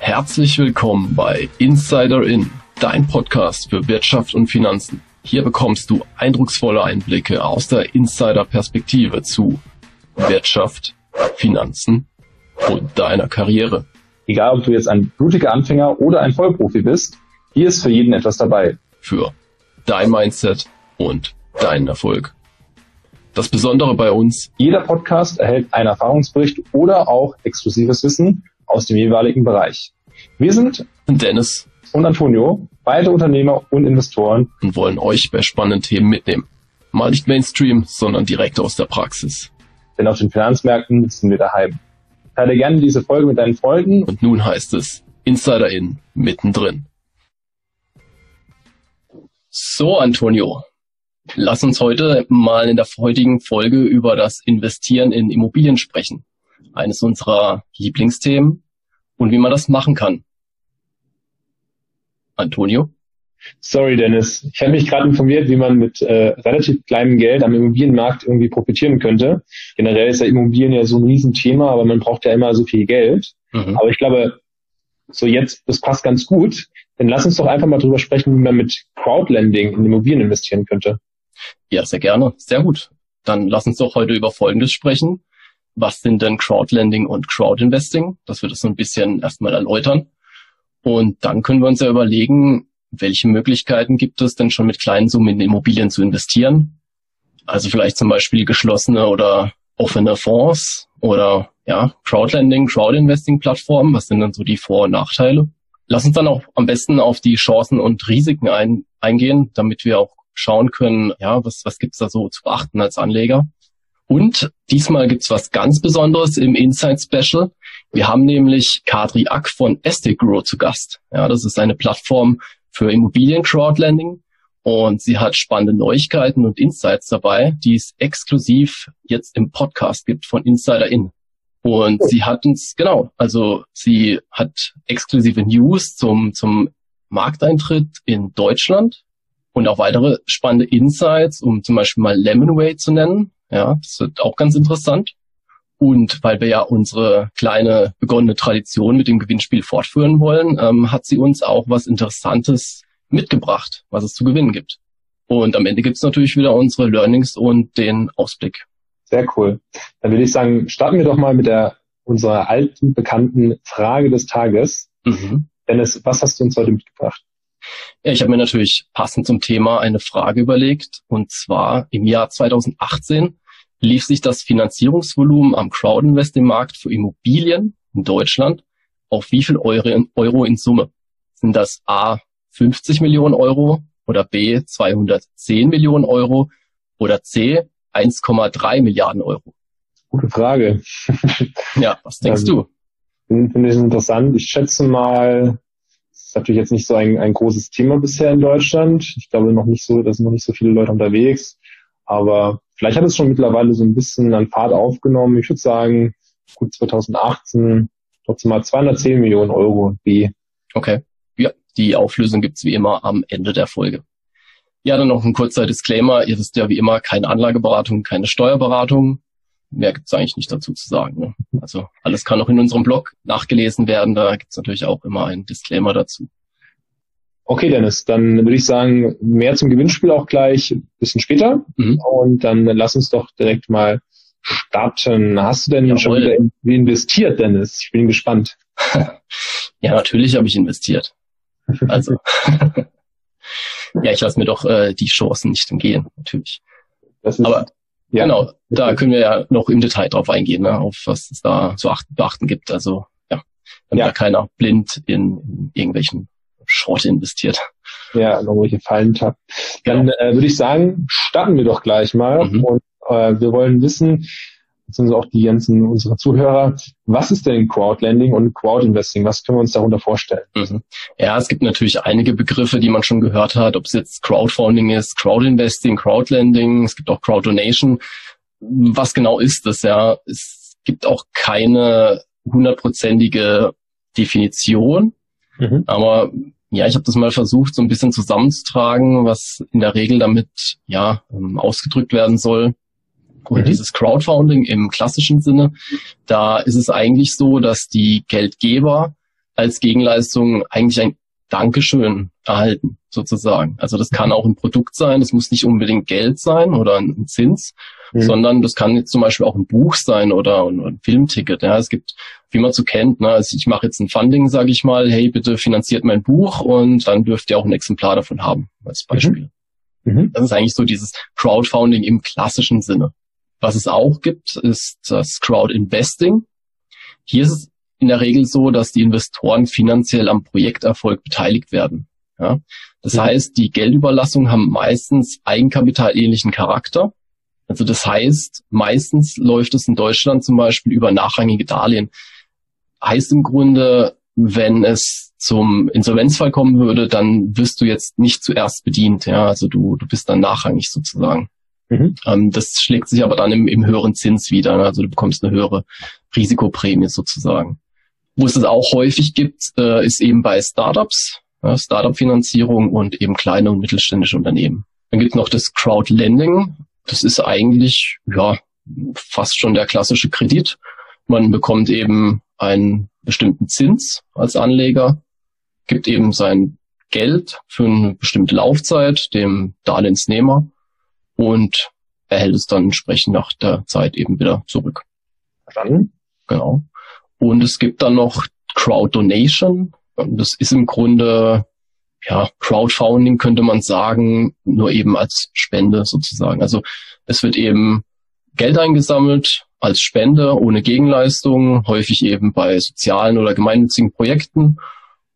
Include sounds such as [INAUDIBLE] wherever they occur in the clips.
Herzlich willkommen bei Insider In, dein Podcast für Wirtschaft und Finanzen. Hier bekommst du eindrucksvolle Einblicke aus der Insider-Perspektive zu Wirtschaft, Finanzen und deiner Karriere. Egal, ob du jetzt ein blutiger Anfänger oder ein Vollprofi bist, hier ist für jeden etwas dabei. Für dein Mindset und deinen Erfolg. Das Besondere bei uns, jeder Podcast erhält einen Erfahrungsbericht oder auch exklusives Wissen aus dem jeweiligen Bereich. Wir sind Dennis und Antonio, beide Unternehmer und Investoren und wollen euch bei spannenden Themen mitnehmen. Mal nicht Mainstream, sondern direkt aus der Praxis. Denn auf den Finanzmärkten sind wir daheim. Teile gerne diese Folge mit deinen Freunden. Und nun heißt es Insider in mittendrin. So, Antonio, lass uns heute mal in der heutigen Folge über das Investieren in Immobilien sprechen. Eines unserer Lieblingsthemen und wie man das machen kann. Antonio? Sorry, Dennis. Ich habe mich gerade informiert, wie man mit äh, relativ kleinem Geld am Immobilienmarkt irgendwie profitieren könnte. Generell ist ja Immobilien ja so ein Riesenthema, aber man braucht ja immer so viel Geld. Mhm. Aber ich glaube, so jetzt, das passt ganz gut. Dann lass uns doch einfach mal drüber sprechen, wie man mit Crowdlending in Immobilien investieren könnte. Ja, sehr gerne. Sehr gut. Dann lass uns doch heute über Folgendes sprechen. Was sind denn Crowdlending und Crowdinvesting? Dass wir das so ein bisschen erstmal erläutern. Und dann können wir uns ja überlegen, welche Möglichkeiten gibt es denn schon mit kleinen Summen in Immobilien zu investieren? Also vielleicht zum Beispiel geschlossene oder offene Fonds oder ja, Crowdlending, Crowdinvesting-Plattformen. Was sind dann so die Vor- und Nachteile? Lass uns dann auch am besten auf die Chancen und Risiken ein, eingehen, damit wir auch schauen können, ja, was, was gibt's da so zu beachten als Anleger? Und diesmal gibt's was ganz Besonderes im Inside Special. Wir haben nämlich Kadri Ack von Estate Grow zu Gast. Ja, das ist eine Plattform für Immobilien Crowdlending und sie hat spannende Neuigkeiten und Insights dabei, die es exklusiv jetzt im Podcast gibt von Insider In. Und sie hat uns, genau, also sie hat exklusive News zum, zum Markteintritt in Deutschland und auch weitere spannende Insights, um zum Beispiel mal Lemonway zu nennen. Ja, das wird auch ganz interessant. Und weil wir ja unsere kleine begonnene Tradition mit dem Gewinnspiel fortführen wollen, ähm, hat sie uns auch was Interessantes mitgebracht, was es zu gewinnen gibt. Und am Ende gibt's natürlich wieder unsere Learnings und den Ausblick. Sehr cool. Dann würde ich sagen, starten wir doch mal mit der unserer alten, bekannten Frage des Tages. Mhm. Dennis, was hast du uns heute mitgebracht? Ich habe mir natürlich passend zum Thema eine Frage überlegt. Und zwar im Jahr 2018 lief sich das Finanzierungsvolumen am Crowdinvesting-Markt für Immobilien in Deutschland auf wie viel Euro in, Summe? Sind das A 50 Millionen Euro oder B 210 Millionen Euro oder C 1,3 Milliarden Euro? Gute Frage. ja, was denkst also, du? Finde ich interessant. Ich schätze mal, ist natürlich jetzt nicht so ein, ein großes Thema bisher in Deutschland. Ich glaube noch nicht so, da sind noch nicht so viele Leute unterwegs. Aber vielleicht hat es schon mittlerweile so ein bisschen an Fahrt aufgenommen. Ich würde sagen, gut 2018 trotzdem mal 210 Millionen Euro B. Okay. Ja, die Auflösung gibt's wie immer am Ende der Folge. Ja, dann noch ein kurzer Disclaimer. Ihr wisst ja wie immer keine Anlageberatung, keine Steuerberatung. Mehr gibt's eigentlich nicht dazu zu sagen. Ne? Also alles kann auch in unserem Blog nachgelesen werden. Da gibt's natürlich auch immer einen Disclaimer dazu. Okay, Dennis, dann würde ich sagen, mehr zum Gewinnspiel auch gleich ein bisschen später. Mhm. Und dann lass uns doch direkt mal starten. Hast du denn Jawohl. schon wieder investiert, Dennis? Ich bin gespannt. [LAUGHS] ja, natürlich habe ich investiert. Also, [LAUGHS] ja, ich lasse mir doch äh, die Chancen nicht entgehen, natürlich. Ist, Aber ja, genau, da können wir ja noch im Detail drauf eingehen, ne, auf was es da zu achten, beachten gibt. Also ja, damit ja. da keiner blind in, irgendwelchen Short investiert. Ja, irgendwelche Fallen tappt. Dann genau. äh, würde ich sagen, starten wir doch gleich mal. Mhm. Und äh, wir wollen wissen, beziehungsweise auch die ganzen unsere Zuhörer, was ist denn Crowdlending und Crowdinvesting? Was können wir uns darunter vorstellen? Mhm. Ja, es gibt natürlich einige Begriffe, die man schon gehört hat, ob es jetzt Crowdfunding ist, Crowdinvesting, Crowdlending, es gibt auch Crowddonation. Was genau ist das? Ja, es gibt auch keine hundertprozentige Definition, mhm. aber ja, ich habe das mal versucht, so ein bisschen zusammenzutragen, was in der Regel damit ja ähm, ausgedrückt werden soll. Und mhm. dieses Crowdfunding im klassischen Sinne, da ist es eigentlich so, dass die Geldgeber als Gegenleistung eigentlich ein Dankeschön erhalten, sozusagen. Also das kann auch ein Produkt sein, das muss nicht unbedingt Geld sein oder ein Zins, mhm. sondern das kann jetzt zum Beispiel auch ein Buch sein oder ein, ein Filmticket. Ja, es gibt, wie man so kennt, ne, also ich mache jetzt ein Funding, sage ich mal, hey, bitte finanziert mein Buch und dann dürft ihr auch ein Exemplar davon haben, als mhm. Beispiel. Mhm. Das ist eigentlich so dieses Crowdfunding im klassischen Sinne. Was es auch gibt, ist das Crowd-Investing. Hier ist es in der Regel so, dass die Investoren finanziell am Projekterfolg beteiligt werden. Ja? Das ja. heißt, die Geldüberlassungen haben meistens eigenkapitalähnlichen Charakter. Also das heißt, meistens läuft es in Deutschland zum Beispiel über nachrangige Darlehen. Heißt im Grunde, wenn es zum Insolvenzfall kommen würde, dann wirst du jetzt nicht zuerst bedient. Ja, also du, du bist dann nachrangig sozusagen. Mhm. Ähm, das schlägt sich aber dann im, im höheren Zins wieder. Ne? Also du bekommst eine höhere Risikoprämie sozusagen. Wo es es auch häufig gibt, äh, ist eben bei Startups, ja, Startup-Finanzierung und eben kleine und mittelständische Unternehmen. Dann gibt es noch das Crowdlending. Das ist eigentlich ja fast schon der klassische Kredit. Man bekommt eben einen bestimmten Zins als Anleger, gibt eben sein Geld für eine bestimmte Laufzeit dem Darlehensnehmer und erhält es dann entsprechend nach der Zeit eben wieder zurück. Verstanden? Genau. Und es gibt dann noch Crowd Donation. Das ist im Grunde ja, Crowdfunding könnte man sagen, nur eben als Spende sozusagen. Also es wird eben Geld eingesammelt als Spende ohne Gegenleistung, häufig eben bei sozialen oder gemeinnützigen Projekten.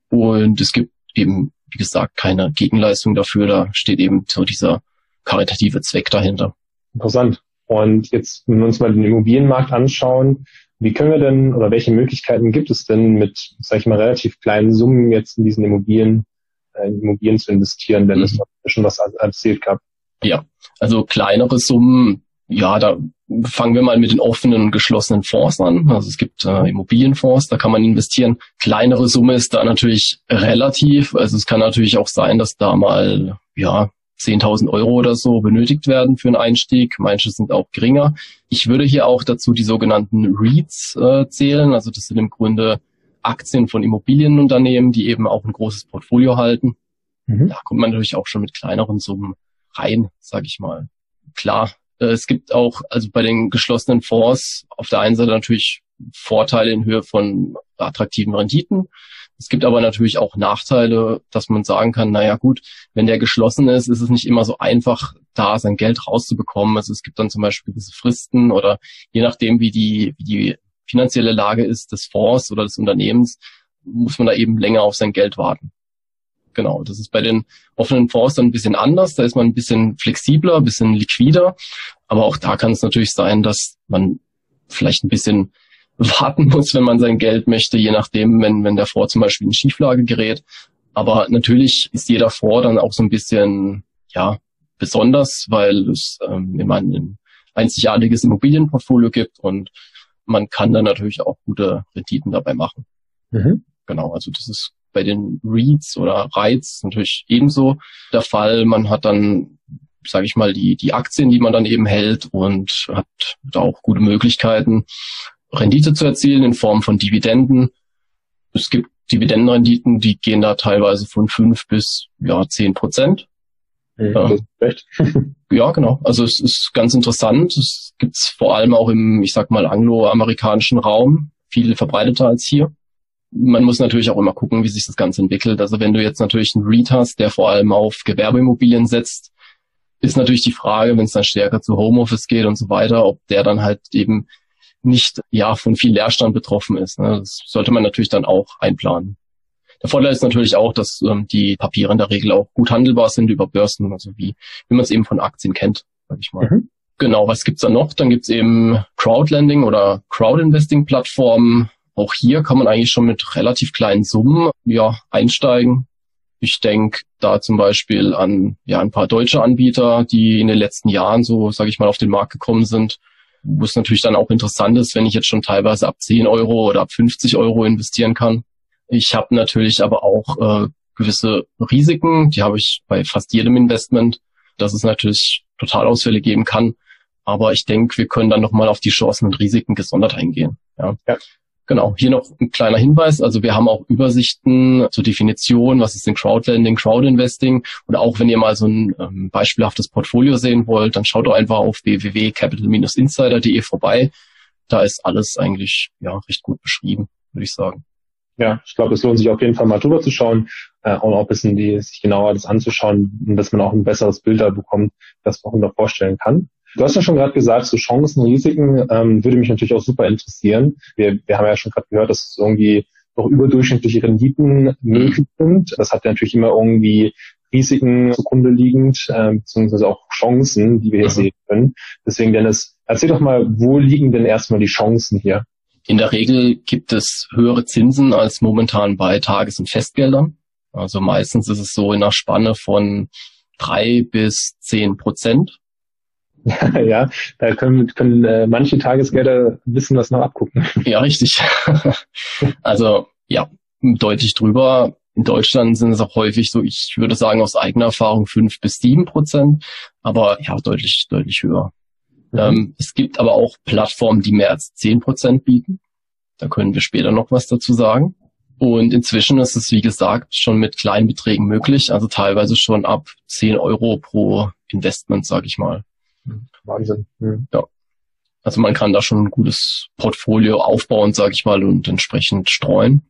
Und es gibt eben, wie gesagt, keine Gegenleistung dafür. Da steht eben so dieser karitative Zweck dahinter. Interessant. Und jetzt, wenn wir uns mal den Immobilienmarkt anschauen, wie können wir denn oder welche Möglichkeiten gibt es denn mit, sag ich mal, relativ kleinen Summen jetzt in diesen Immobilien, äh, in Immobilien zu investieren, wenn mhm. es schon was erzählt gab? Ja, also kleinere Summen, ja, da fangen wir mal mit den offenen und geschlossenen Fonds an. Also es gibt äh, Immobilienfonds, da kann man investieren. Kleinere Summe ist da natürlich relativ. Also es kann natürlich auch sein, dass da mal ja 10.000 Euro oder so benötigt werden für einen Einstieg. Manche sind auch geringer. Ich würde hier auch dazu die sogenannten REITs äh, zählen. Also das sind im Grunde Aktien von Immobilienunternehmen, die eben auch ein großes Portfolio halten. Mhm. Da kommt man natürlich auch schon mit kleineren Summen rein, sage ich mal. Klar, äh, es gibt auch, also bei den geschlossenen Fonds auf der einen Seite natürlich Vorteile in Höhe von attraktiven Renditen. Es gibt aber natürlich auch Nachteile, dass man sagen kann, naja gut, wenn der geschlossen ist, ist es nicht immer so einfach, da sein Geld rauszubekommen. Also es gibt dann zum Beispiel gewisse Fristen oder je nachdem, wie die, wie die finanzielle Lage ist des Fonds oder des Unternehmens, muss man da eben länger auf sein Geld warten. Genau, das ist bei den offenen Fonds dann ein bisschen anders. Da ist man ein bisschen flexibler, ein bisschen liquider. Aber auch da kann es natürlich sein, dass man vielleicht ein bisschen warten muss, wenn man sein Geld möchte, je nachdem, wenn, wenn der Fonds zum Beispiel in Schieflage gerät. Aber natürlich ist jeder Fonds dann auch so ein bisschen, ja, besonders, weil es ähm, immer ein einzigartiges Immobilienportfolio gibt und man kann dann natürlich auch gute Renditen dabei machen. Mhm. Genau, also das ist bei den REITs oder REITs natürlich ebenso der Fall. Man hat dann, sage ich mal, die, die Aktien, die man dann eben hält und hat da auch gute Möglichkeiten, Rendite zu erzielen in Form von Dividenden. Es gibt Dividendenrenditen, die gehen da teilweise von fünf bis ja zehn Prozent. Ja, [LAUGHS] ja, genau. Also es ist ganz interessant. Es gibt es vor allem auch im, ich sag mal, angloamerikanischen Raum, viel verbreiteter als hier. Man muss natürlich auch immer gucken, wie sich das Ganze entwickelt. Also wenn du jetzt natürlich einen REIT hast, der vor allem auf Gewerbeimmobilien setzt, ist natürlich die Frage, wenn es dann stärker zu Homeoffice geht und so weiter, ob der dann halt eben nicht ja von viel Leerstand betroffen ist. Ne? Das sollte man natürlich dann auch einplanen. Der Vorteil ist natürlich auch, dass ähm, die Papiere in der Regel auch gut handelbar sind über Börsen, also wie, wie man es eben von Aktien kennt, sag ich mal. Mhm. Genau, was gibt's da noch? Dann gibt's eben Crowdlending oder Crowdinvesting-Plattformen. Auch hier kann man eigentlich schon mit relativ kleinen Summen ja einsteigen. Ich denke da zum Beispiel an ja ein paar deutsche Anbieter, die in den letzten Jahren so, sage ich mal, auf den Markt gekommen sind wo es natürlich dann auch interessant ist, wenn ich jetzt schon teilweise ab 10 Euro oder ab 50 Euro investieren kann. Ich habe natürlich aber auch äh, gewisse Risiken, die habe ich bei fast jedem Investment, dass es natürlich Totalausfälle geben kann. Aber ich denke, wir können dann nochmal auf die Chancen und Risiken gesondert eingehen. Ja. ja. Genau, hier noch ein kleiner Hinweis. Also wir haben auch Übersichten zur Definition, was ist denn Crowdlending, Crowdinvesting. Und auch wenn ihr mal so ein ähm, beispielhaftes Portfolio sehen wollt, dann schaut doch einfach auf www.capital-insider.de vorbei. Da ist alles eigentlich ja recht gut beschrieben, würde ich sagen. Ja, ich glaube, es lohnt sich auf jeden Fall mal drüber zu schauen äh, und auch ein bisschen die, sich genauer das anzuschauen, dass man auch ein besseres Bild da bekommt, das man sich vorstellen kann. Du hast ja schon gerade gesagt, so Chancen, Risiken ähm, würde mich natürlich auch super interessieren. Wir, wir haben ja schon gerade gehört, dass es irgendwie noch überdurchschnittliche Renditen möglich sind. Das hat ja natürlich immer irgendwie Risiken zugrunde liegend, äh, beziehungsweise auch Chancen, die wir hier mhm. sehen können. Deswegen, Dennis, erzähl doch mal, wo liegen denn erstmal die Chancen hier? In der Regel gibt es höhere Zinsen als momentan bei Tages- und Festgeldern. Also meistens ist es so in einer Spanne von drei bis zehn Prozent. Ja, da können, können äh, manche Tagesgelder wissen, was noch abgucken. Ja, richtig. [LAUGHS] also ja, deutlich drüber. In Deutschland sind es auch häufig so, ich würde sagen aus eigener Erfahrung fünf bis sieben Prozent, aber ja, deutlich, deutlich höher. Mhm. Ähm, es gibt aber auch Plattformen, die mehr als zehn Prozent bieten. Da können wir später noch was dazu sagen. Und inzwischen ist es, wie gesagt, schon mit kleinen Beträgen möglich, also teilweise schon ab zehn Euro pro Investment, sage ich mal. Wahnsinn. Mhm. Ja. Also man kann da schon ein gutes Portfolio aufbauen, sage ich mal, und entsprechend streuen.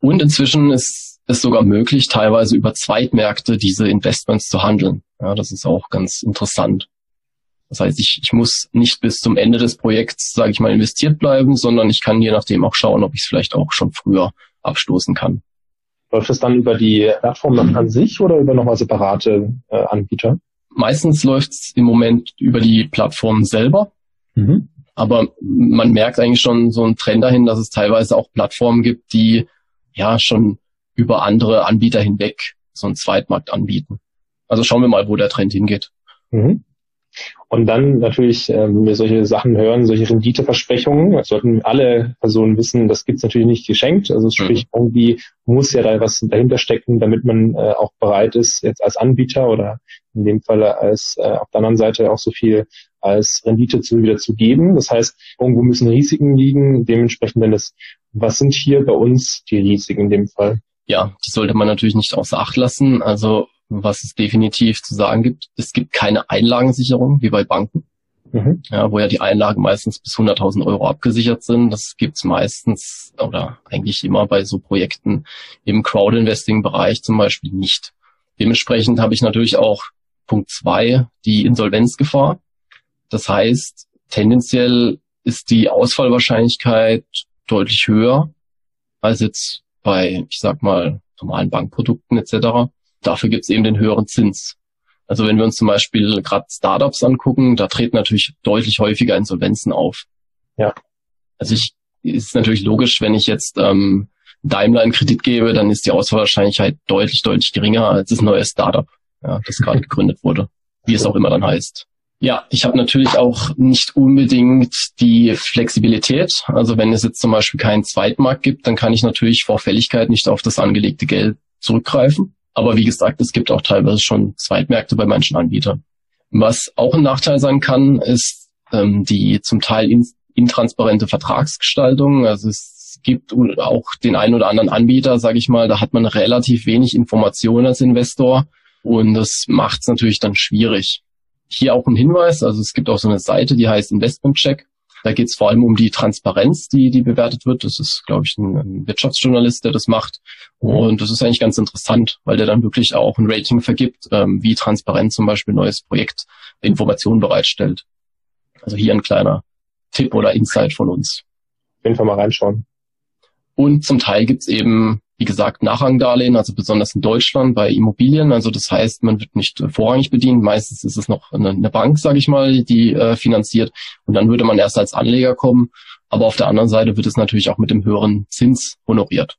Und inzwischen ist es sogar möglich, teilweise über Zweitmärkte diese Investments zu handeln. Ja, das ist auch ganz interessant. Das heißt, ich, ich muss nicht bis zum Ende des Projekts, sage ich mal, investiert bleiben, sondern ich kann je nachdem auch schauen, ob ich es vielleicht auch schon früher abstoßen kann. Läuft das dann über die Plattform an sich oder über nochmal separate äh, Anbieter? Meistens läuft es im Moment über die Plattform selber. Mhm. Aber man merkt eigentlich schon so einen Trend dahin, dass es teilweise auch Plattformen gibt, die ja schon über andere Anbieter hinweg so einen Zweitmarkt anbieten. Also schauen wir mal, wo der Trend hingeht. Mhm. Und dann natürlich, äh, wenn wir solche Sachen hören, solche Renditeversprechungen, sollten alle Personen wissen, das gibt's natürlich nicht geschenkt. Also sprich, mhm. irgendwie muss ja da was dahinter stecken, damit man äh, auch bereit ist, jetzt als Anbieter oder in dem Fall als äh, auf der anderen Seite auch so viel als Rendite zu wieder zu geben. Das heißt, irgendwo müssen Risiken liegen. Dementsprechend, wenn es, was sind hier bei uns die Risiken in dem Fall? Ja, die sollte man natürlich nicht außer Acht lassen. Also was es definitiv zu sagen gibt. Es gibt keine Einlagensicherung wie bei Banken, mhm. ja, wo ja die Einlagen meistens bis 100.000 Euro abgesichert sind. Das gibt's meistens oder eigentlich immer bei so Projekten im Crowdinvesting-Bereich zum Beispiel nicht. Dementsprechend habe ich natürlich auch Punkt zwei die Insolvenzgefahr. Das heißt, tendenziell ist die Ausfallwahrscheinlichkeit deutlich höher als jetzt bei, ich sag mal, normalen Bankprodukten etc. Dafür gibt es eben den höheren Zins. Also wenn wir uns zum Beispiel gerade Startups angucken, da treten natürlich deutlich häufiger Insolvenzen auf. Ja. Also ich ist natürlich logisch, wenn ich jetzt ähm, Daimler einen Kredit gebe, dann ist die Ausfallwahrscheinlichkeit deutlich, deutlich geringer als das neue Startup, ja, das gerade [LAUGHS] gegründet wurde, wie es auch immer dann heißt. Ja, ich habe natürlich auch nicht unbedingt die Flexibilität. Also wenn es jetzt zum Beispiel keinen Zweitmarkt gibt, dann kann ich natürlich vor Fälligkeit nicht auf das angelegte Geld zurückgreifen. Aber wie gesagt, es gibt auch teilweise schon Zweitmärkte bei manchen Anbietern. Was auch ein Nachteil sein kann, ist ähm, die zum Teil in, intransparente Vertragsgestaltung. Also es gibt auch den einen oder anderen Anbieter, sage ich mal, da hat man relativ wenig Informationen als Investor und das macht es natürlich dann schwierig. Hier auch ein Hinweis, also es gibt auch so eine Seite, die heißt Investment Check. Da geht es vor allem um die Transparenz, die, die bewertet wird. Das ist, glaube ich, ein, Wirtschaftsjournalist, der das macht. Und das ist eigentlich ganz interessant, weil der dann wirklich auch ein Rating vergibt, ähm, wie transparent zum Beispiel ein neues Projekt Informationen bereitstellt. Also hier ein kleiner Tipp oder Insight von uns. Auf jeden Fall mal reinschauen. Und zum Teil gibt's eben wie gesagt, Nachrangdarlehen, also besonders in Deutschland bei Immobilien. Also das heißt, man wird nicht äh, vorrangig bedient. Meistens ist es noch eine, eine Bank, sage ich mal, die äh, finanziert. Und dann würde man erst als Anleger kommen. Aber auf der anderen Seite wird es natürlich auch mit dem höheren Zins honoriert.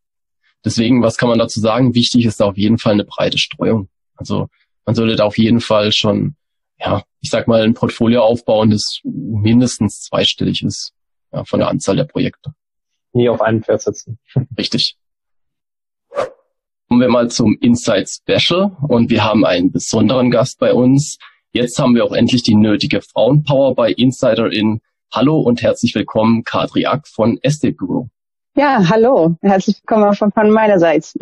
Deswegen, was kann man dazu sagen? Wichtig ist da auf jeden Fall eine breite Streuung. Also man sollte da auf jeden Fall schon, ja, ich sag mal, ein Portfolio aufbauen, das mindestens zweistellig ist, ja, von der Anzahl der Projekte. Nie auf einen Pferd setzen. Richtig. Kommen wir mal zum Inside Special und wir haben einen besonderen Gast bei uns. Jetzt haben wir auch endlich die nötige Frauenpower bei Insider in. Hallo und herzlich willkommen, Kadri Ack von Estate Guru. Ja, hallo. Herzlich willkommen auch von, von meinerseits.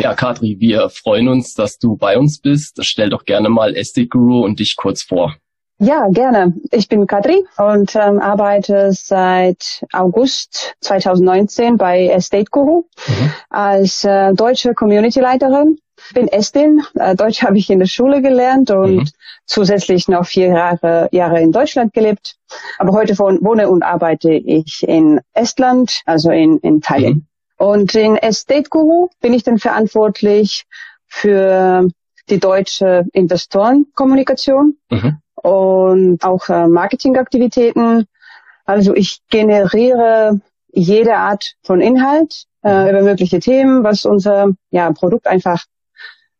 Ja, Kadri, wir freuen uns, dass du bei uns bist. Stell doch gerne mal SD Guru und dich kurz vor. Ja, gerne. Ich bin Kadri und ähm, arbeite seit August 2019 bei Estate Guru mhm. als äh, deutsche Community-Leiterin. Bin Estin. Äh, Deutsch [LAUGHS] habe ich in der Schule gelernt und mhm. zusätzlich noch vier Jahre, Jahre in Deutschland gelebt. Aber heute wohne und arbeite ich in Estland, also in, in Tallinn. Mhm. Und in Estate Guru bin ich dann verantwortlich für die deutsche Investorenkommunikation mhm. Und auch äh, Marketingaktivitäten. Also ich generiere jede Art von Inhalt äh, über mögliche Themen, was unser ja, Produkt einfach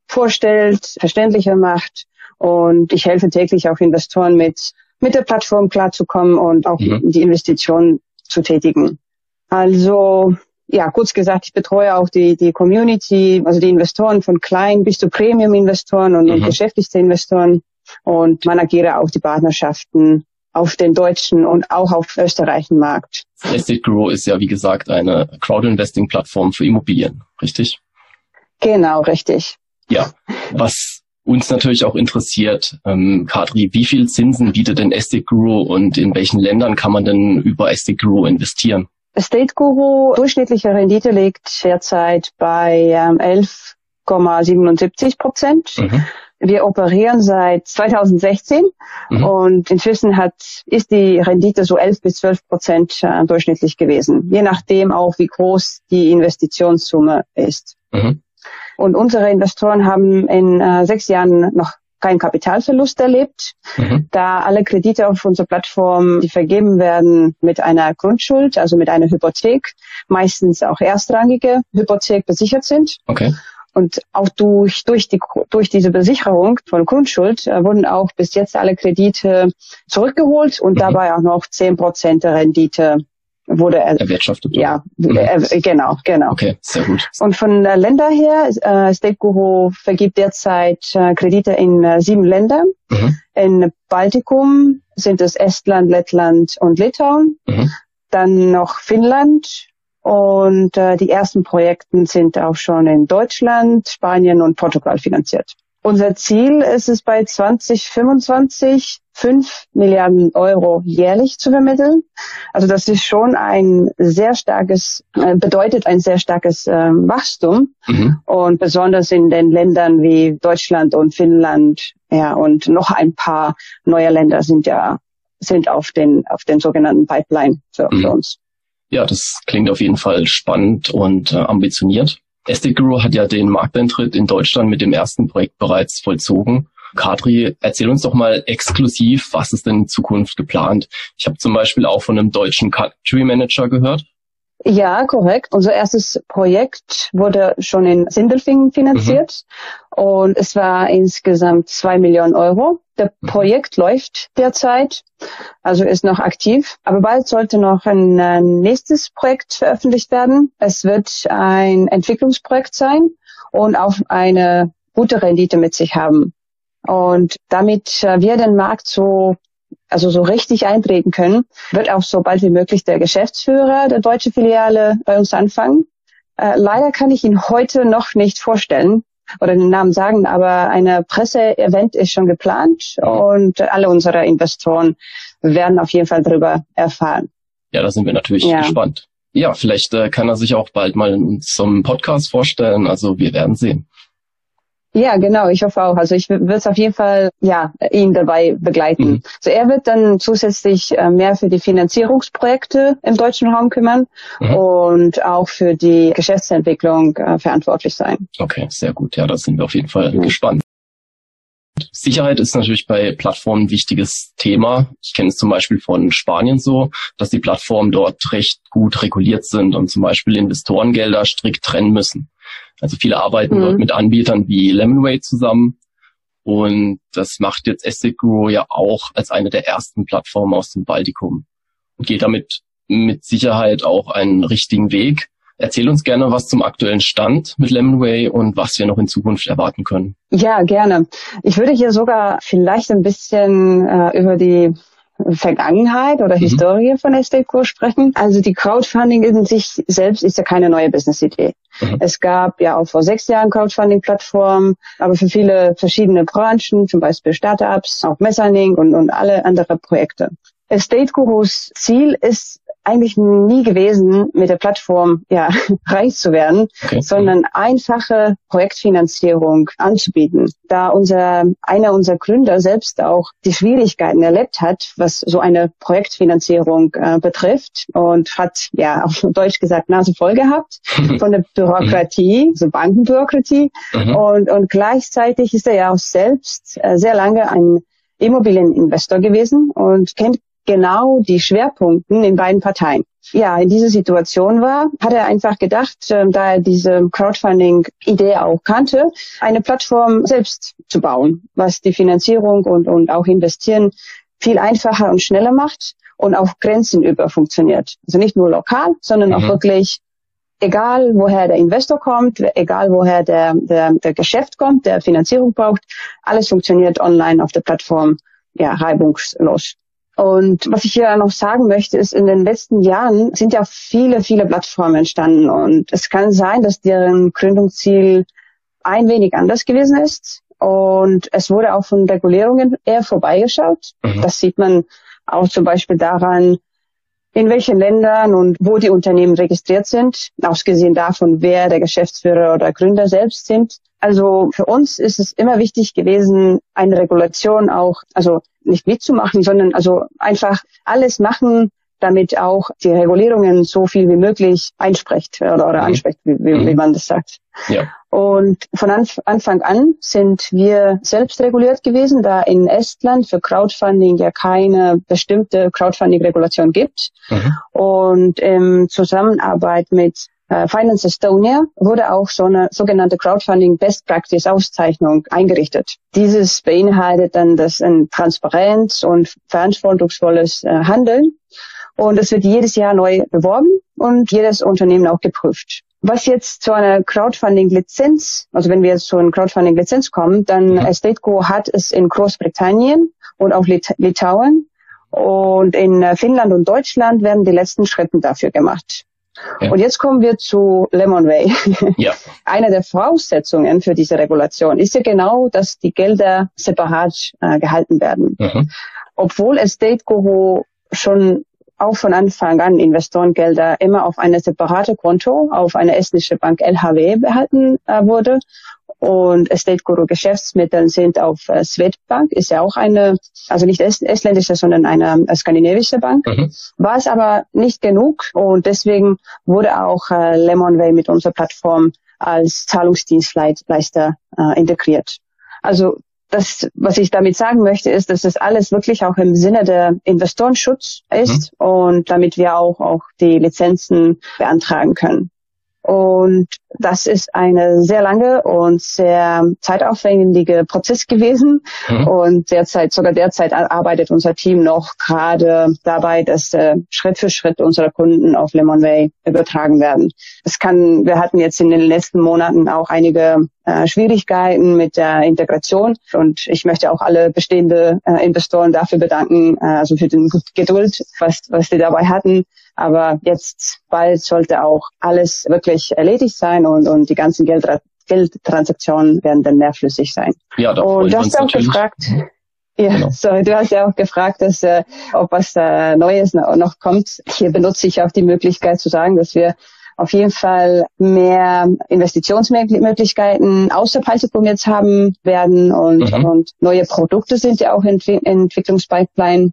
vorstellt, verständlicher macht. Und ich helfe täglich auch Investoren mit, mit der Plattform klarzukommen und auch mhm. die Investitionen zu tätigen. Also ja, kurz gesagt, ich betreue auch die, die Community, also die Investoren von klein bis zu Premium-Investoren und, mhm. und geschäftlichste Investoren und managiere auch die Partnerschaften auf den deutschen und auch auf österreichischen Markt. Estate Grow ist ja, wie gesagt, eine Crowd-Investing-Plattform für Immobilien, richtig? Genau, richtig. Ja, was uns natürlich auch interessiert, ähm, Kadri, wie viel Zinsen bietet denn Estate Guru und in welchen Ländern kann man denn über Estate Guru investieren? Estate Guru, durchschnittliche Rendite liegt derzeit bei ähm, 11,77 Prozent. Mhm. Wir operieren seit 2016 mhm. und inzwischen hat, ist die Rendite so 11 bis 12 Prozent äh, durchschnittlich gewesen, je nachdem auch, wie groß die Investitionssumme ist. Mhm. Und unsere Investoren haben in äh, sechs Jahren noch keinen Kapitalverlust erlebt, mhm. da alle Kredite auf unserer Plattform, die vergeben werden mit einer Grundschuld, also mit einer Hypothek, meistens auch erstrangige Hypothek besichert sind. Okay. Und auch durch, durch, die, durch diese Besicherung von Grundschuld äh, wurden auch bis jetzt alle Kredite zurückgeholt und mhm. dabei auch noch zehn Prozent der Rendite wurde er, erwirtschaftet. Ja, mhm. äh, genau, genau. Okay, sehr gut. Und von äh, Länder her, äh, State Guru vergibt derzeit äh, Kredite in äh, sieben Ländern. Mhm. In Baltikum sind es Estland, Lettland und Litauen. Mhm. Dann noch Finnland. Und äh, die ersten Projekte sind auch schon in Deutschland, Spanien und Portugal finanziert. Unser Ziel ist es bei 2025 5 Milliarden Euro jährlich zu vermitteln. Also das ist schon ein sehr starkes, äh, bedeutet ein sehr starkes äh, Wachstum. Mhm. Und besonders in den Ländern wie Deutschland und Finnland, ja, und noch ein paar neue Länder sind ja, sind auf den, auf den sogenannten Pipeline für, mhm. für uns. Ja, das klingt auf jeden Fall spannend und äh, ambitioniert. Estate Guru hat ja den Markteintritt in Deutschland mit dem ersten Projekt bereits vollzogen. Kadri, erzähl uns doch mal exklusiv, was ist denn in Zukunft geplant? Ich habe zum Beispiel auch von einem deutschen Country Manager gehört. Ja, korrekt. Unser erstes Projekt wurde schon in Sindelfingen finanziert mhm. Und es war insgesamt zwei Millionen Euro. Der mhm. Projekt läuft derzeit, also ist noch aktiv, aber bald sollte noch ein, nächstes Projekt veröffentlicht werden. Es wird ein Entwicklungsprojekt sein und auch eine gute Rendite mit sich haben. Und damit äh, wir den Markt so also so richtig eintreten können, wird auch so bald wie möglich der Geschäftsführer der deutschen Filiale bei uns anfangen. Äh, leider kann ich ihn heute noch nicht vorstellen oder den Namen sagen, aber eine Presseevent ist schon geplant und alle unsere Investoren werden auf jeden Fall darüber erfahren. Ja, da sind wir natürlich ja. gespannt. Ja, vielleicht äh, kann er sich auch bald mal in unserem Podcast vorstellen. Also wir werden sehen. Ja, genau, ich hoffe auch. Also ich würde es auf jeden Fall ja ihn dabei begleiten. Mhm. So er wird dann zusätzlich äh, mehr für die Finanzierungsprojekte im deutschen Raum kümmern mhm. und auch für die Geschäftsentwicklung äh, verantwortlich sein. Okay, sehr gut. Ja, da sind wir auf jeden Fall mhm. gespannt. Sicherheit ist natürlich bei Plattformen ein wichtiges Thema. Ich kenne es zum Beispiel von Spanien so, dass die Plattformen dort recht gut reguliert sind und zum Beispiel Investorengelder strikt trennen müssen. Also viele arbeiten mhm. dort mit Anbietern wie Lemonway zusammen. Und das macht jetzt Guru ja auch als eine der ersten Plattformen aus dem Baltikum und geht damit mit Sicherheit auch einen richtigen Weg. Erzähl uns gerne was zum aktuellen Stand mit Lemonway und was wir noch in Zukunft erwarten können. Ja, gerne. Ich würde hier sogar vielleicht ein bisschen äh, über die Vergangenheit oder mhm. Historie von Estateco sprechen. Also die Crowdfunding in sich selbst ist ja keine neue Business-Idee. Mhm. Es gab ja auch vor sechs Jahren Crowdfunding-Plattformen, aber für viele verschiedene Branchen, zum Beispiel Startups, auch Messering und, und alle andere Projekte. Estate Gurus Ziel ist eigentlich nie gewesen, mit der Plattform ja, [LAUGHS] reich zu werden, okay. sondern einfache Projektfinanzierung anzubieten. Da unser, einer unserer Gründer selbst auch die Schwierigkeiten erlebt hat, was so eine Projektfinanzierung äh, betrifft und hat ja auf Deutsch gesagt Nase voll gehabt [LAUGHS] von der Bürokratie, so Bankenbürokratie mhm. und, und gleichzeitig ist er ja auch selbst äh, sehr lange ein Immobilieninvestor gewesen und kennt genau die Schwerpunkten in beiden Parteien. Ja, in dieser Situation war, hat er einfach gedacht, äh, da er diese Crowdfunding-Idee auch kannte, eine Plattform selbst zu bauen, was die Finanzierung und, und auch Investieren viel einfacher und schneller macht und auch grenzenüber funktioniert. Also nicht nur lokal, sondern mhm. auch wirklich egal woher der Investor kommt, egal woher der, der, der Geschäft kommt, der Finanzierung braucht, alles funktioniert online auf der Plattform ja, reibungslos. Und was ich hier noch sagen möchte, ist, in den letzten Jahren sind ja viele, viele Plattformen entstanden und es kann sein, dass deren Gründungsziel ein wenig anders gewesen ist und es wurde auch von Regulierungen eher vorbeigeschaut. Mhm. Das sieht man auch zum Beispiel daran, in welchen Ländern und wo die Unternehmen registriert sind, ausgesehen davon, wer der Geschäftsführer oder Gründer selbst sind. Also für uns ist es immer wichtig gewesen, eine Regulation auch, also nicht mitzumachen, sondern also einfach alles machen, damit auch die Regulierungen so viel wie möglich einspricht oder, oder mhm. anspricht, wie, wie, wie, mhm. man das sagt. Ja. Und von Anf Anfang an sind wir selbst reguliert gewesen, da in Estland für Crowdfunding ja keine bestimmte Crowdfunding-Regulation gibt. Mhm. Und in Zusammenarbeit mit äh, Finance Estonia wurde auch so eine sogenannte Crowdfunding Best Practice Auszeichnung eingerichtet. Dieses beinhaltet dann das ein Transparenz und verantwortungsvolles äh, Handeln und es wird jedes Jahr neu beworben und jedes Unternehmen auch geprüft. Was jetzt zu einer Crowdfunding-Lizenz, also wenn wir jetzt zu einer Crowdfunding-Lizenz kommen, dann mhm. Estateco hat es in Großbritannien und auch Lit Litauen und in äh, Finnland und Deutschland werden die letzten Schritte dafür gemacht. Ja. Und jetzt kommen wir zu Lemon Way. [LAUGHS] Ja. Eine der Voraussetzungen für diese Regulation ist ja genau, dass die Gelder separat äh, gehalten werden. Mhm. Obwohl Estate Guru schon auch von Anfang an Investorengelder immer auf eine separate Konto auf eine estnische Bank LHW behalten äh, wurde. Und Estate Guru Geschäftsmittel sind auf äh, Swedbank, ist ja auch eine, also nicht estländische, sondern eine äh, skandinavische Bank. Mhm. War es aber nicht genug und deswegen wurde auch äh, Lemonway mit unserer Plattform als Zahlungsdienstleister äh, integriert. Also das, was ich damit sagen möchte, ist, dass das alles wirklich auch im Sinne der Investorenschutz ist mhm. und damit wir auch, auch die Lizenzen beantragen können. Und das ist eine sehr lange und sehr zeitaufwendige Prozess gewesen. Mhm. Und derzeit, sogar derzeit arbeitet unser Team noch gerade dabei, dass äh, Schritt für Schritt unsere Kunden auf Lemonway übertragen werden. Es kann, wir hatten jetzt in den letzten Monaten auch einige äh, Schwierigkeiten mit der Integration. Und ich möchte auch alle bestehende äh, Investoren dafür bedanken, äh, also für den Geduld, was, was sie dabei hatten. Aber jetzt bald sollte auch alles wirklich erledigt sein und, und die ganzen Geld, Geldtransaktionen werden dann mehr flüssig sein. Ja, und du hast auch gefragt, ja, genau. [LAUGHS] so, du hast ja auch gefragt, dass, äh, ob was äh, Neues noch kommt. Hier benutze ich auch die Möglichkeit zu sagen, dass wir auf jeden Fall mehr Investitionsmöglichkeiten außer Paltikum jetzt haben werden und, mhm. und neue Produkte sind ja auch in Entwicklungspipeline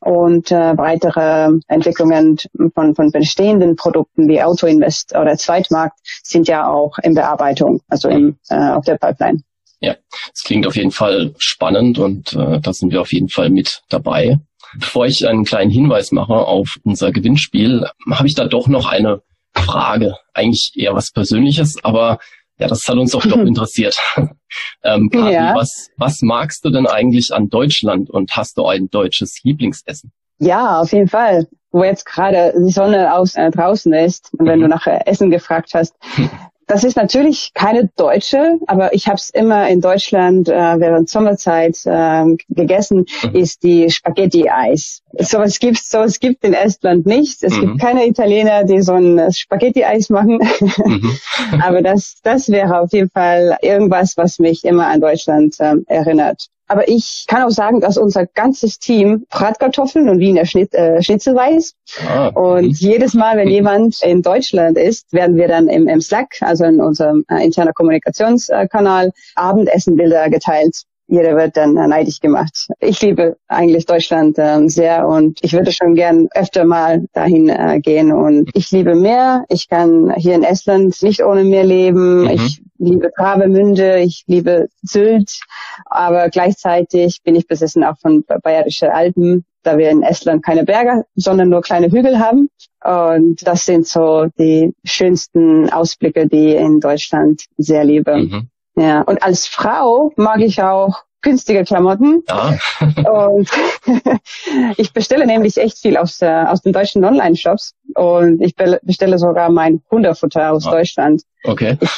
und äh, weitere Entwicklungen von, von bestehenden Produkten wie Autoinvest oder Zweitmarkt sind ja auch in Bearbeitung, also im, äh, auf der Pipeline. Ja, es klingt auf jeden Fall spannend und äh, da sind wir auf jeden Fall mit dabei. Bevor ich einen kleinen Hinweis mache auf unser Gewinnspiel, habe ich da doch noch eine Frage. Eigentlich eher was Persönliches, aber ja, das hat uns auch doch [LAUGHS] interessiert. [LAUGHS] ähm, Kathi, ja. was, was magst du denn eigentlich an Deutschland und hast du ein deutsches Lieblingsessen? Ja, auf jeden Fall. Wo jetzt gerade die Sonne aus, äh, draußen ist und wenn mhm. du nach Essen gefragt hast. [LAUGHS] Das ist natürlich keine deutsche, aber ich habe es immer in Deutschland äh, während Sommerzeit äh, gegessen, mhm. ist die Spaghetti-Eis. Sowas gibt sowas gibt in Estland nicht. Es mhm. gibt keine Italiener, die so ein Spaghetti-Eis machen. Mhm. [LAUGHS] aber das, das wäre auf jeden Fall irgendwas, was mich immer an Deutschland äh, erinnert. Aber ich kann auch sagen, dass unser ganzes Team Bratkartoffeln und Wiener Schnitt, äh, Schnitzel weiß. Ah. Und jedes Mal, wenn jemand in Deutschland ist, werden wir dann im, im Slack, also in unserem äh, internen Kommunikationskanal, Abendessenbilder geteilt jeder wird dann neidisch gemacht. Ich liebe eigentlich Deutschland äh, sehr und ich würde schon gern öfter mal dahin äh, gehen und ich liebe Meer. Ich kann hier in Estland nicht ohne Meer leben. Mhm. Ich liebe Travemünde, ich liebe Sylt, aber gleichzeitig bin ich besessen auch von Bayerische Alpen, da wir in Estland keine Berge, sondern nur kleine Hügel haben. Und das sind so die schönsten Ausblicke, die ich in Deutschland sehr liebe. Mhm. Ja, und als Frau mag ich auch günstige Klamotten. Ja. [LAUGHS] und [LAUGHS] ich bestelle nämlich echt viel aus, äh, aus den deutschen Online-Shops und ich bestelle sogar mein Hundefutter aus oh. Deutschland. Okay. Ich,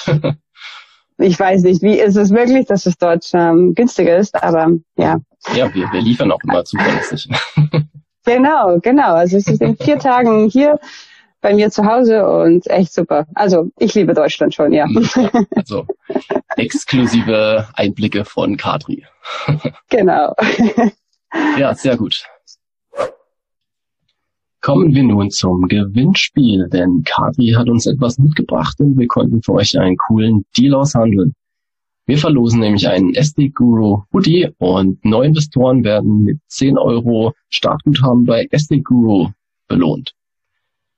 ich, weiß nicht, wie ist es wirklich, dass es dort ähm, günstiger ist, aber ja. Ja, wir, wir liefern auch immer zuverlässig. [LAUGHS] genau, genau. Also es ist in vier Tagen hier bei mir zu Hause und echt super. Also ich liebe Deutschland schon, ja. [LAUGHS] Also exklusive Einblicke von Kadri. Genau. [LAUGHS] Ja, sehr gut. Kommen wir nun zum Gewinnspiel, denn Kadri hat uns etwas mitgebracht und wir konnten für euch einen coolen Deal aushandeln. Wir verlosen nämlich einen SD Guru Hoodie und neue Investoren werden mit 10 Euro Startguthaben bei SD Guru belohnt.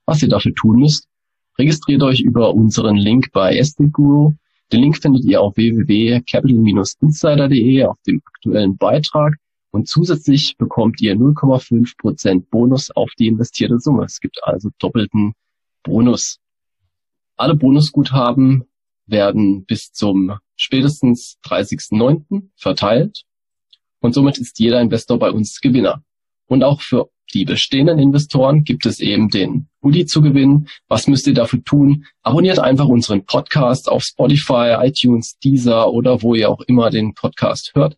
Was ihr dafür tun müsst, registriert euch über unseren Link bei SDGuru. Den Link findet ihr auf www.capital-insider.de auf dem aktuellen Beitrag und zusätzlich bekommt ihr 0,5% Bonus auf die investierte Summe. Es gibt also doppelten Bonus. Alle Bonusguthaben werden bis zum spätestens 30.09. verteilt und somit ist jeder Investor bei uns Gewinner. Und auch für die bestehenden Investoren gibt es eben den Hoodie zu gewinnen. Was müsst ihr dafür tun? Abonniert einfach unseren Podcast auf Spotify, iTunes, Deezer oder wo ihr auch immer den Podcast hört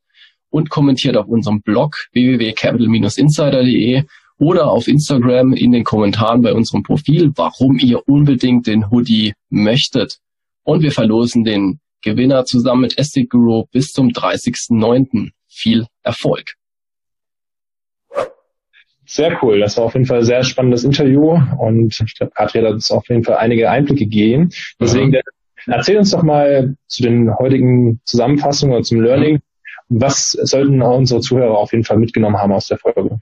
und kommentiert auf unserem Blog www.capital-insider.de oder auf Instagram in den Kommentaren bei unserem Profil, warum ihr unbedingt den Hoodie möchtet. Und wir verlosen den Gewinner zusammen mit Estate Guru bis zum 30.09. Viel Erfolg! Sehr cool. Das war auf jeden Fall ein sehr spannendes Interview und ich glaube, Katrin hat uns auf jeden Fall einige Einblicke gegeben. Deswegen mhm. erzähl uns doch mal zu den heutigen Zusammenfassungen oder zum Learning. Was sollten unsere Zuhörer auf jeden Fall mitgenommen haben aus der Folge?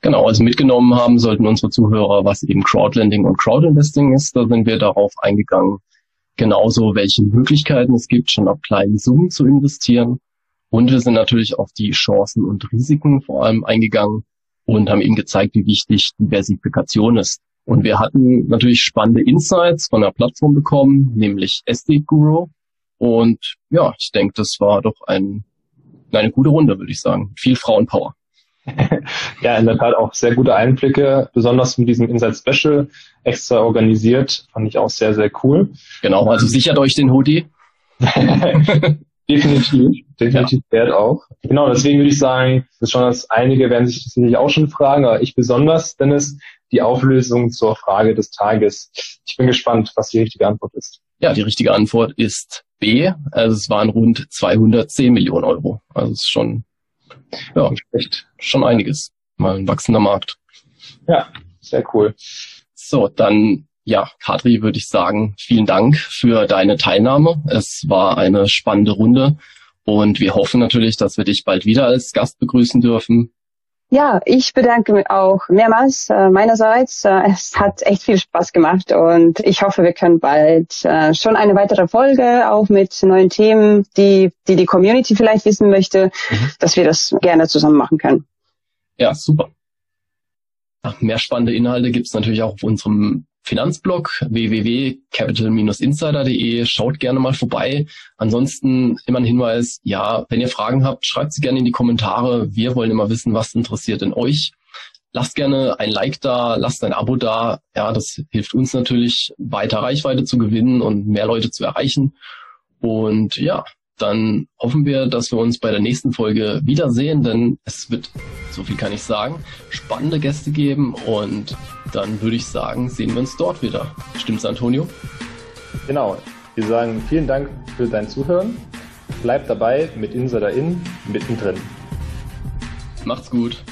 Genau, also mitgenommen haben sollten unsere Zuhörer, was eben Crowdlending und Crowdinvesting ist. Da sind wir darauf eingegangen. Genauso, welche Möglichkeiten es gibt, schon auf kleinen Summen zu investieren. Und wir sind natürlich auf die Chancen und Risiken vor allem eingegangen und haben ihm gezeigt, wie wichtig Diversifikation ist. Und wir hatten natürlich spannende Insights von der Plattform bekommen, nämlich SD Guru. Und ja, ich denke, das war doch ein, eine gute Runde, würde ich sagen. Viel Frauenpower. [LAUGHS] ja, in der Tat auch sehr gute Einblicke, besonders mit diesem Insight Special extra organisiert, fand ich auch sehr, sehr cool. Genau, also sichert euch den Hoodie. [LAUGHS] Definitiv, definitiv ja. wert auch. Genau, deswegen würde ich sagen, schon dass einige werden sich sicherlich auch schon fragen, aber ich besonders, Dennis, die Auflösung zur Frage des Tages. Ich bin gespannt, was die richtige Antwort ist. Ja, die richtige Antwort ist B. Also es waren rund 210 Millionen Euro. Also es ist schon, ja, echt schon einiges. Mal ein wachsender Markt. Ja, sehr cool. So, dann ja, Kadri, würde ich sagen, vielen Dank für deine Teilnahme. Es war eine spannende Runde und wir hoffen natürlich, dass wir dich bald wieder als Gast begrüßen dürfen. Ja, ich bedanke mich auch mehrmals äh, meinerseits. Äh, es hat echt viel Spaß gemacht und ich hoffe, wir können bald äh, schon eine weitere Folge auch mit neuen Themen, die die, die Community vielleicht wissen möchte, mhm. dass wir das gerne zusammen machen können. Ja, super. Ach, mehr spannende Inhalte gibt's natürlich auch auf unserem Finanzblog www.capital-insider.de. Schaut gerne mal vorbei. Ansonsten immer ein Hinweis, ja, wenn ihr Fragen habt, schreibt sie gerne in die Kommentare. Wir wollen immer wissen, was interessiert denn euch. lasst gerne ein Like da, lasst ein Abo da. Ja, das hilft uns natürlich, weiter Reichweite zu gewinnen und mehr Leute zu erreichen. Und ja, dann hoffen wir, dass wir uns bei der nächsten Folge wiedersehen, denn es wird, so viel kann ich sagen, spannende Gäste geben und dann würde ich sagen, sehen wir uns dort wieder. Stimmt's, Antonio? Genau. Wir sagen vielen Dank für dein Zuhören. Bleibt dabei mit Insider In mittendrin. Macht's gut.